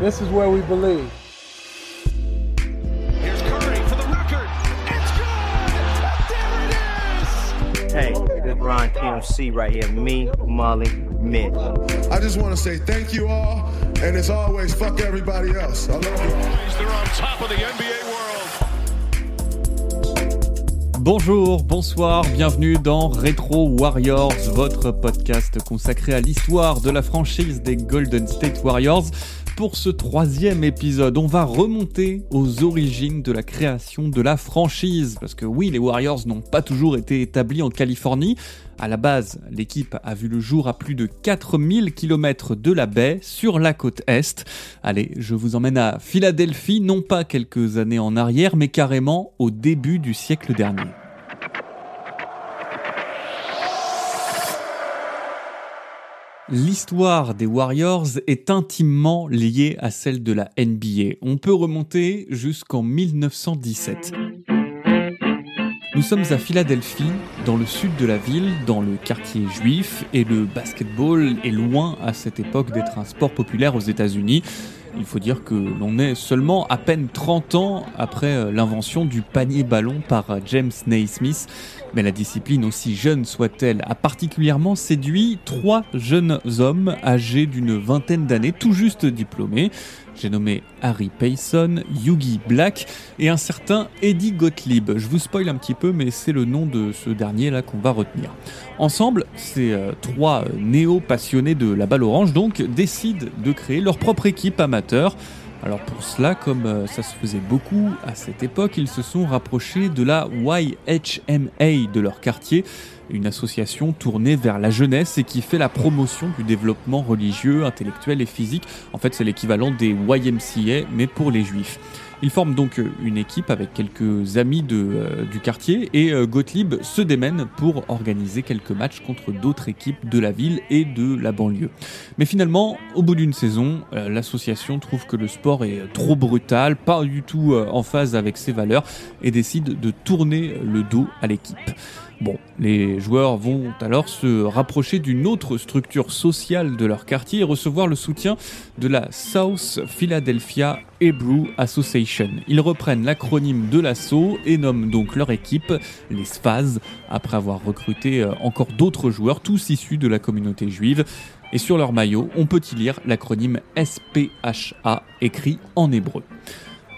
This is where we believe. Here's Curry for the record. It's good. There it is. Hey, this is Ron TMC right here. Me, Molly, Mint. I just want to say thank you all, and as always, fuck everybody else. I love you. They're on top of the NBA world. Bonjour, bonsoir, bienvenue dans Retro Warriors, votre podcast consacré à l'histoire de la franchise des Golden State Warriors. Pour ce troisième épisode, on va remonter aux origines de la création de la franchise. Parce que oui, les Warriors n'ont pas toujours été établis en Californie. À la base, l'équipe a vu le jour à plus de 4000 km de la baie sur la côte Est. Allez, je vous emmène à Philadelphie, non pas quelques années en arrière, mais carrément au début du siècle dernier. L'histoire des Warriors est intimement liée à celle de la NBA. On peut remonter jusqu'en 1917. Nous sommes à Philadelphie, dans le sud de la ville, dans le quartier juif, et le basketball est loin à cette époque d'être un sport populaire aux États-Unis. Il faut dire que l'on est seulement à peine 30 ans après euh, l'invention du panier ballon par euh, James Naismith. Mais la discipline, aussi jeune soit-elle, a particulièrement séduit trois jeunes hommes âgés d'une vingtaine d'années, tout juste diplômés. J'ai nommé Harry Payson, Yugi Black et un certain Eddie Gottlieb. Je vous spoil un petit peu, mais c'est le nom de ce dernier là qu'on va retenir. Ensemble, ces euh, trois euh, néo-passionnés de la balle orange donc décident de créer leur propre équipe amateur. Alors pour cela, comme euh, ça se faisait beaucoup à cette époque, ils se sont rapprochés de la YHMA de leur quartier, une association tournée vers la jeunesse et qui fait la promotion du développement religieux, intellectuel et physique. En fait, c'est l'équivalent des YMCA, mais pour les juifs. Ils forment donc euh, une équipe avec quelques amis euh, du quartier et euh, Gottlieb se démène pour organiser quelques matchs contre d'autres équipes de la ville et de la banlieue. Mais finalement, au bout d'une saison, l'association trouve que le sport est trop brutal, pas du tout en phase avec ses valeurs et décide de tourner le dos à l'équipe. Bon, les joueurs vont alors se rapprocher d'une autre structure sociale de leur quartier et recevoir le soutien de la South Philadelphia Hebrew Association. Ils reprennent l'acronyme de l'assaut et nomment donc leur équipe les SFAZ, après avoir recruté euh, encore d'autres joueurs, tous issus de la communauté juive. Et sur leur maillot, on peut y lire l'acronyme SPHA écrit en hébreu.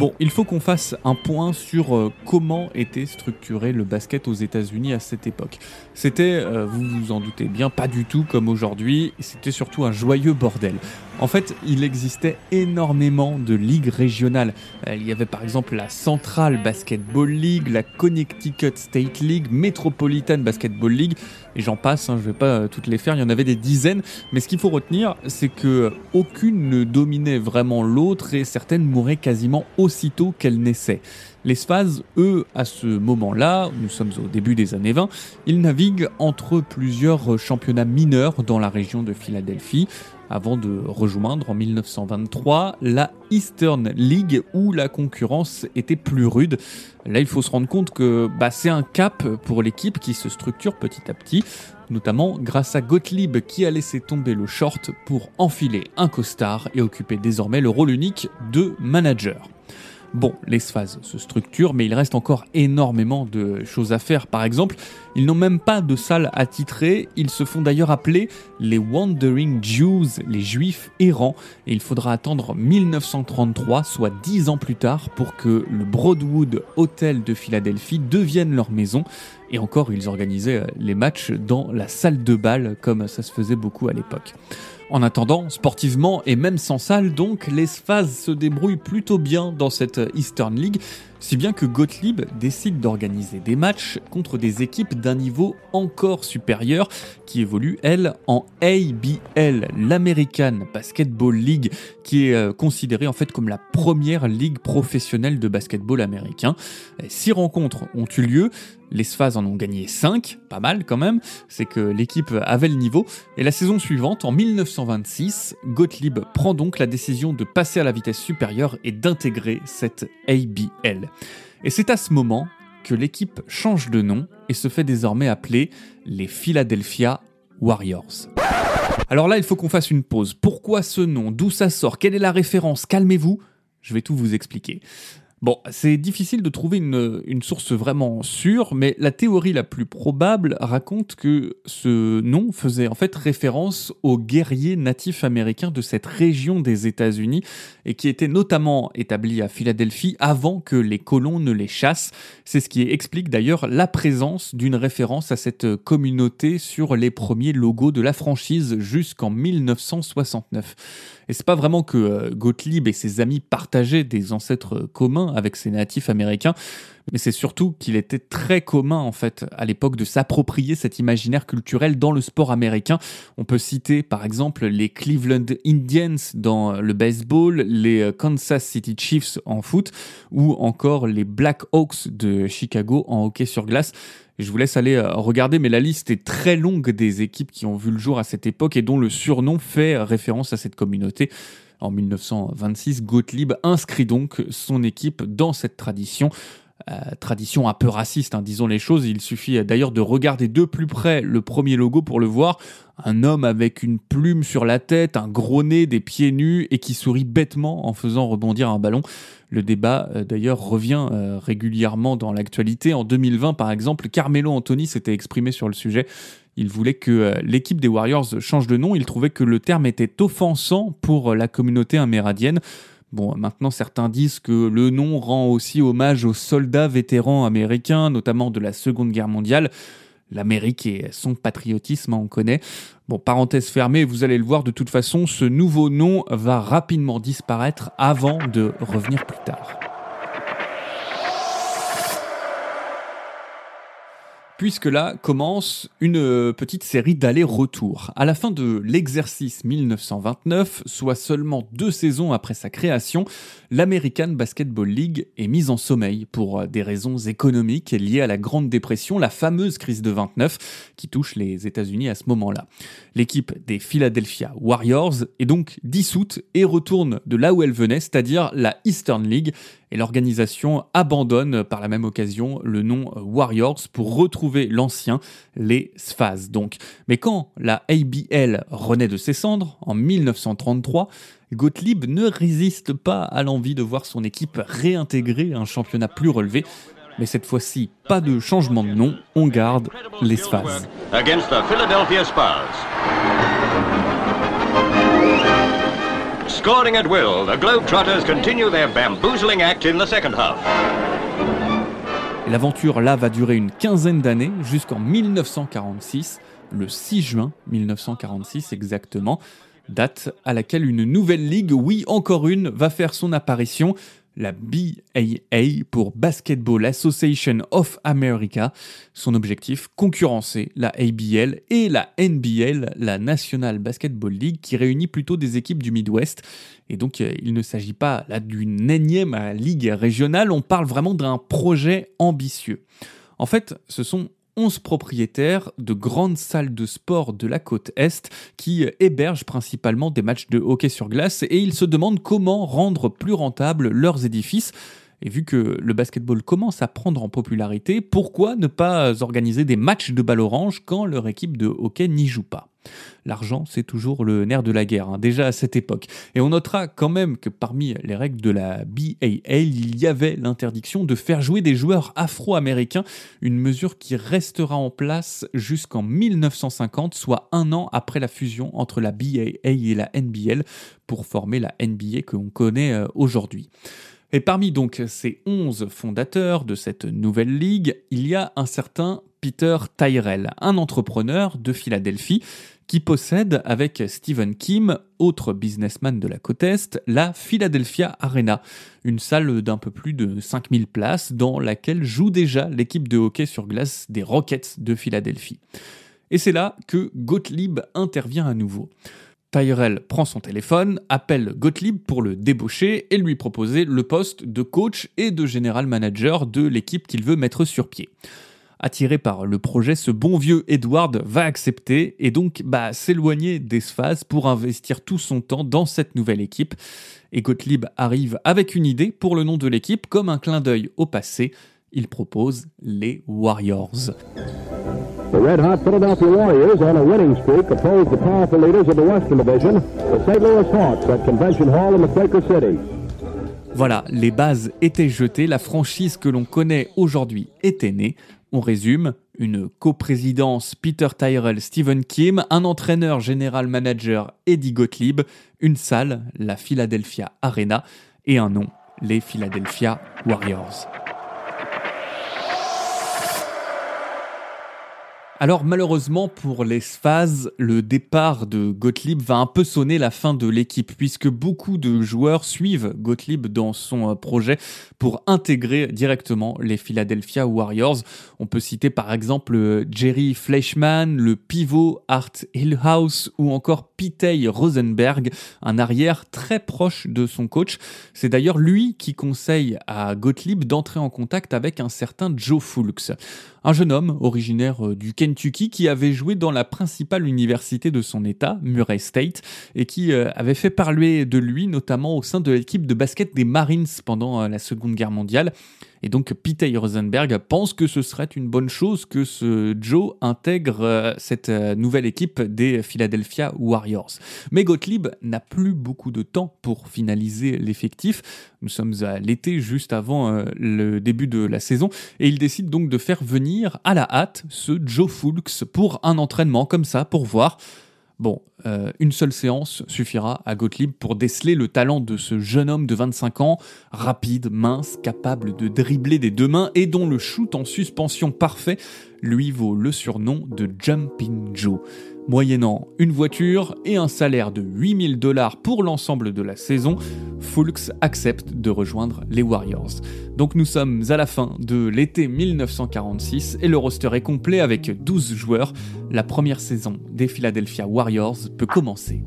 Bon, il faut qu'on fasse un point sur euh, comment était structuré le basket aux États-Unis à cette époque. C'était, euh, vous vous en doutez bien, pas du tout comme aujourd'hui, c'était surtout un joyeux bordel. En fait, il existait énormément de ligues régionales. Euh, il y avait par exemple la Central Basketball League, la Connecticut State League, Metropolitan Basketball League, et j'en passe, hein, je vais pas euh, toutes les faire, il y en avait des dizaines, mais ce qu'il faut retenir, c'est que aucune ne dominait vraiment l'autre et certaines mouraient quasiment aussitôt qu'elles naissaient. Les Sphaz, eux, à ce moment-là, nous sommes au début des années 20, ils naviguent entre plusieurs championnats mineurs dans la région de Philadelphie, avant de rejoindre en 1923 la Eastern League où la concurrence était plus rude. Là, il faut se rendre compte que bah, c'est un cap pour l'équipe qui se structure petit à petit, notamment grâce à Gottlieb qui a laissé tomber le short pour enfiler un costard et occuper désormais le rôle unique de manager. Bon, les phases se structurent, mais il reste encore énormément de choses à faire. Par exemple, ils n'ont même pas de salle attitrée. Ils se font d'ailleurs appeler les Wandering Jews, les Juifs errants. Et il faudra attendre 1933, soit dix ans plus tard, pour que le Broadwood Hotel de Philadelphie devienne leur maison. Et encore, ils organisaient les matchs dans la salle de bal, comme ça se faisait beaucoup à l'époque. En attendant, sportivement et même sans salle, donc, les Sphaz se débrouillent plutôt bien dans cette Eastern League, si bien que Gottlieb décide d'organiser des matchs contre des équipes d'un niveau encore supérieur qui évoluent, elles, en ABL, l'American Basketball League, qui est euh, considérée en fait comme la première ligue professionnelle de basketball américain. Six rencontres ont eu lieu, les Sphaz en ont gagné 5, pas mal quand même, c'est que l'équipe avait le niveau. Et la saison suivante, en 1926, Gottlieb prend donc la décision de passer à la vitesse supérieure et d'intégrer cette ABL. Et c'est à ce moment que l'équipe change de nom et se fait désormais appeler les Philadelphia Warriors. Alors là, il faut qu'on fasse une pause. Pourquoi ce nom? D'où ça sort? Quelle est la référence? Calmez-vous, je vais tout vous expliquer. Bon, c'est difficile de trouver une, source vraiment sûre, mais la théorie la plus probable raconte que ce nom faisait en fait référence aux guerriers natifs américains de cette région des États-Unis et qui étaient notamment établis à Philadelphie avant que les colons ne les chassent. C'est ce qui explique d'ailleurs la présence d'une référence à cette communauté sur les premiers logos de la franchise jusqu'en 1969. Et c'est pas vraiment que euh, Gottlieb et ses amis partageaient des ancêtres communs avec ces natifs américains, mais c'est surtout qu'il était très commun en fait à l'époque de s'approprier cet imaginaire culturel dans le sport américain. On peut citer par exemple les Cleveland Indians dans le baseball, les euh, Kansas City Chiefs en foot ou encore les Black Hawks de Chicago en hockey sur glace je vous laisse aller euh, regarder, mais la liste est très longue des équipes qui ont vu le jour à cette époque et dont le surnom fait référence à cette communauté. En 1926, Gottlieb inscrit donc son équipe dans cette tradition. Euh, tradition un peu raciste, hein, disons les choses. Il suffit d'ailleurs de regarder de plus près le premier logo pour le voir. Un homme avec une plume sur la tête, un gros nez, des pieds nus et qui sourit bêtement en faisant rebondir un ballon. Le débat euh, d'ailleurs revient euh, régulièrement dans l'actualité. En 2020 par exemple, Carmelo Anthony s'était exprimé sur le sujet. Il voulait que l'équipe des Warriors change de nom. Il trouvait que le terme était offensant pour la communauté amérindienne. Bon, maintenant certains disent que le nom rend aussi hommage aux soldats vétérans américains, notamment de la Seconde Guerre mondiale. L'Amérique et son patriotisme, on connaît. Bon, parenthèse fermée, vous allez le voir, de toute façon, ce nouveau nom va rapidement disparaître avant de revenir plus tard. Puisque là commence une euh, petite série d'allers-retours. À la fin de l'exercice 1929, soit seulement deux saisons après sa création, l'American Basketball League est mise en sommeil pour euh, des raisons économiques liées à la Grande Dépression, la fameuse crise de 29 qui touche les États-Unis à ce moment-là. L'équipe des Philadelphia Warriors est donc dissoute et retourne de là où elle venait, c'est-à-dire la Eastern League, et l'organisation abandonne par la même occasion le nom Warriors pour retrouver l'ancien, les Sphas donc. Mais quand la ABL renaît de ses cendres, en 1933, Gottlieb ne résiste pas à l'envie de voir son équipe réintégrer un championnat plus relevé. Mais cette fois-ci, pas de changement de nom, on garde les Sphas. Scoring at will, the Globetrotters continue their bamboozling act in the second half. L'aventure là va durer une quinzaine d'années jusqu'en 1946, le 6 juin 1946 exactement, date à laquelle une nouvelle ligue, oui encore une, va faire son apparition, la BAA pour Basketball Association of America. Son objectif, concurrencer la ABL et la NBL, la National Basketball League, qui réunit plutôt des équipes du Midwest. Et donc, euh, il ne s'agit pas là d'une énième ligue régionale, on parle vraiment d'un projet ambitieux. En fait, ce sont 11 propriétaires de grandes salles de sport de la côte Est qui hébergent principalement des matchs de hockey sur glace et ils se demandent comment rendre plus rentables leurs édifices. Et vu que le basketball commence à prendre en popularité, pourquoi ne pas organiser des matchs de balle orange quand leur équipe de hockey n'y joue pas? L'argent, c'est toujours le nerf de la guerre, hein, déjà à cette époque. Et on notera quand même que parmi les règles de la BAL, il y avait l'interdiction de faire jouer des joueurs afro-américains, une mesure qui restera en place jusqu'en 1950, soit un an après la fusion entre la BAA et la NBL, pour former la NBA que l'on connaît euh, aujourd'hui. Et parmi donc ces 11 fondateurs de cette nouvelle ligue, il y a un certain Peter Tyrell, un entrepreneur de Philadelphie qui possède avec Stephen Kim, autre businessman de la côte Est, la Philadelphia Arena, une salle d'un peu plus de 5000 places dans laquelle joue déjà l'équipe de hockey sur glace des Rockets de Philadelphie. Et c'est là que Gottlieb intervient à nouveau. Tyrell prend son téléphone, appelle Gottlieb pour le débaucher et lui proposer le poste de coach et de général manager de l'équipe qu'il veut mettre sur pied. Attiré par le projet, ce bon vieux Edward va accepter et donc bah, s'éloigner des phases pour investir tout son temps dans cette nouvelle équipe. Et Gottlieb arrive avec une idée pour le nom de l'équipe, comme un clin d'œil au passé. Il propose les Warriors. The red-hot Philadelphia Warriors on a winning streak oppose the powerful leaders of the Western Division, the St. Louis Hawks at Convention Hall in the Quaker City. Voilà, les bases étaient jetées, la franchise que l'on connaît aujourd'hui était née. On résume, une coprésidence Peter Tyrell, Stephen Kim, un entraîneur général manager Eddie Gottlieb, une salle, la Philadelphia Arena, et un nom, les Philadelphia Warriors. Alors malheureusement pour les Sphaz, le départ de Gottlieb va un peu sonner la fin de l'équipe puisque beaucoup de joueurs suivent Gottlieb dans son euh, projet pour intégrer directement les Philadelphia Warriors. On peut citer par exemple euh, Jerry Fleischman, le pivot Art Hillhouse ou encore Pitey Rosenberg, un arrière très proche de son coach. C'est d'ailleurs lui qui conseille à Gottlieb d'entrer en contact avec un certain Joe Fulks un jeune homme originaire euh, du Kentucky qui avait joué dans la principale université de son État, Murray State, et qui euh, avait fait parler de lui notamment au sein de l'équipe de basket des Marines pendant euh, la Seconde Guerre mondiale. Et donc Peter Rosenberg pense que ce serait une bonne chose que ce Joe intègre euh, cette euh, nouvelle équipe des Philadelphia Warriors. Mais Gottlieb n'a plus beaucoup de temps pour finaliser l'effectif. Nous sommes à l'été juste avant euh, le début de la saison et il décide donc de faire venir à la hâte ce Joe Fulks pour un entraînement comme ça pour voir Bon, euh, une seule séance suffira à Gottlieb pour déceler le talent de ce jeune homme de 25 ans, rapide, mince, capable de dribbler des deux mains et dont le shoot en suspension parfait lui vaut le surnom de Jumping Joe. Moyennant une voiture et un salaire de 8000 dollars pour l'ensemble de la saison, Fulks accepte de rejoindre les Warriors. Donc nous sommes à la fin de l'été 1946 et le roster est complet avec 12 joueurs. La première saison des Philadelphia Warriors peut commencer.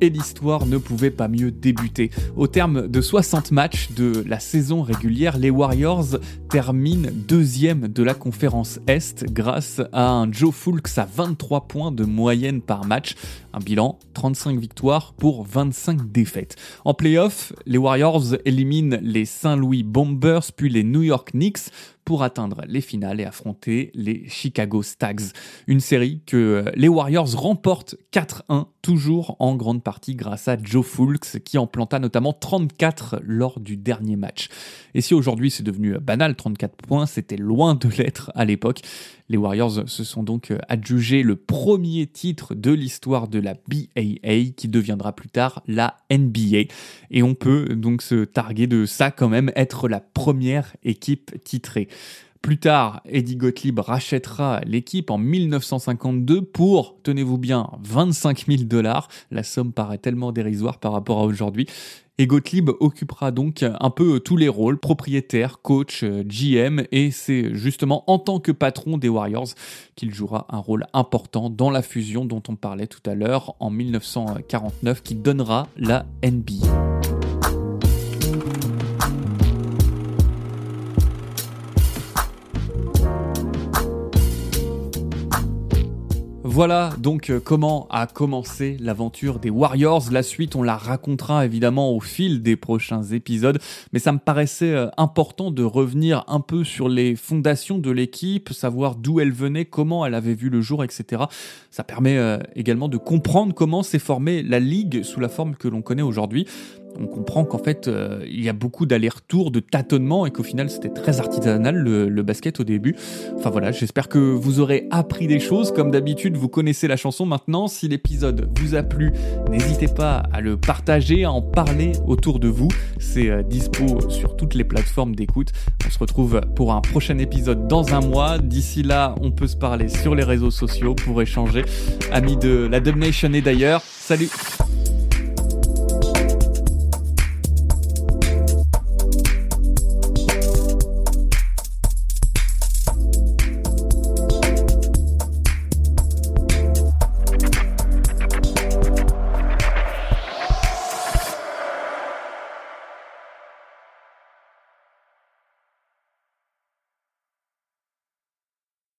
Et l'histoire ne pouvait pas mieux débuter. Au terme de 60 matchs de la saison régulière, les Warriors terminent deuxième de la conférence Est grâce à un Joe Fulks à 23 points de moyenne par match. Un bilan 35 victoires pour 25 défaites. En playoff, les Warriors éliminent les Saint-Louis Bombers puis les New York Knicks pour atteindre les finales et affronter les Chicago Stags. Une série que les Warriors remportent 4-1, toujours en grande partie grâce à Joe Fulks qui en planta notamment 34 lors du dernier match. Et si aujourd'hui c'est devenu banal, 34 points, c'était loin de l'être à l'époque. Les Warriors se sont donc adjugés le premier titre de l'histoire de la BAA qui deviendra plus tard la NBA. Et on peut donc se targuer de ça quand même, être la première équipe titrée. Plus tard, Eddie Gottlieb rachètera l'équipe en 1952 pour, tenez-vous bien, 25 000 dollars. La somme paraît tellement dérisoire par rapport à aujourd'hui. Et Gottlieb occupera donc un peu tous les rôles, propriétaire, coach, GM, et c'est justement en tant que patron des Warriors qu'il jouera un rôle important dans la fusion dont on parlait tout à l'heure en 1949 qui donnera la NBA. Voilà donc euh, comment a commencé l'aventure des Warriors. La suite, on la racontera évidemment au fil des prochains épisodes, mais ça me paraissait euh, important de revenir un peu sur les fondations de l'équipe, savoir d'où elle venait, comment elle avait vu le jour, etc. Ça permet euh, également de comprendre comment s'est formée la ligue sous la forme que l'on connaît aujourd'hui on comprend qu'en fait, euh, il y a beaucoup d'allers-retours, de tâtonnements et qu'au final, c'était très artisanal le, basket au début. Enfin voilà, j'espère que vous aurez appris des choses. Comme d'habitude, vous connaissez la chanson maintenant. Si l'épisode vous a plu, n'hésitez pas à le partager, à en parler autour de vous. C'est euh, dispo sur toutes les plateformes d'écoute. On se retrouve pour un prochain épisode dans un mois. D'ici là, on peut se parler sur les réseaux sociaux pour échanger. Amis de la Dub Nation et d'ailleurs, salut